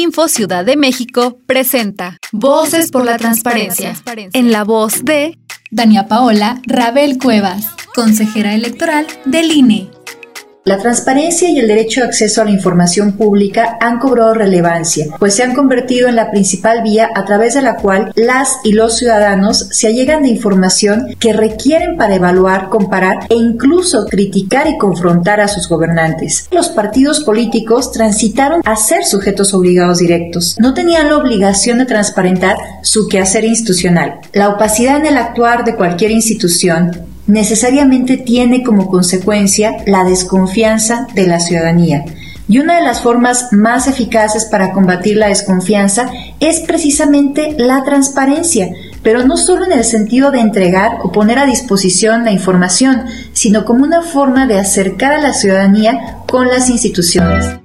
Info Ciudad de México presenta Voces por la Transparencia. En la voz de Dania Paola Rabel Cuevas, consejera electoral del INE. La transparencia y el derecho de acceso a la información pública han cobrado relevancia, pues se han convertido en la principal vía a través de la cual las y los ciudadanos se allegan de información que requieren para evaluar, comparar e incluso criticar y confrontar a sus gobernantes. Los partidos políticos transitaron a ser sujetos obligados directos. No tenían la obligación de transparentar su quehacer institucional. La opacidad en el actuar de cualquier institución necesariamente tiene como consecuencia la desconfianza de la ciudadanía. Y una de las formas más eficaces para combatir la desconfianza es precisamente la transparencia, pero no solo en el sentido de entregar o poner a disposición la información, sino como una forma de acercar a la ciudadanía con las instituciones.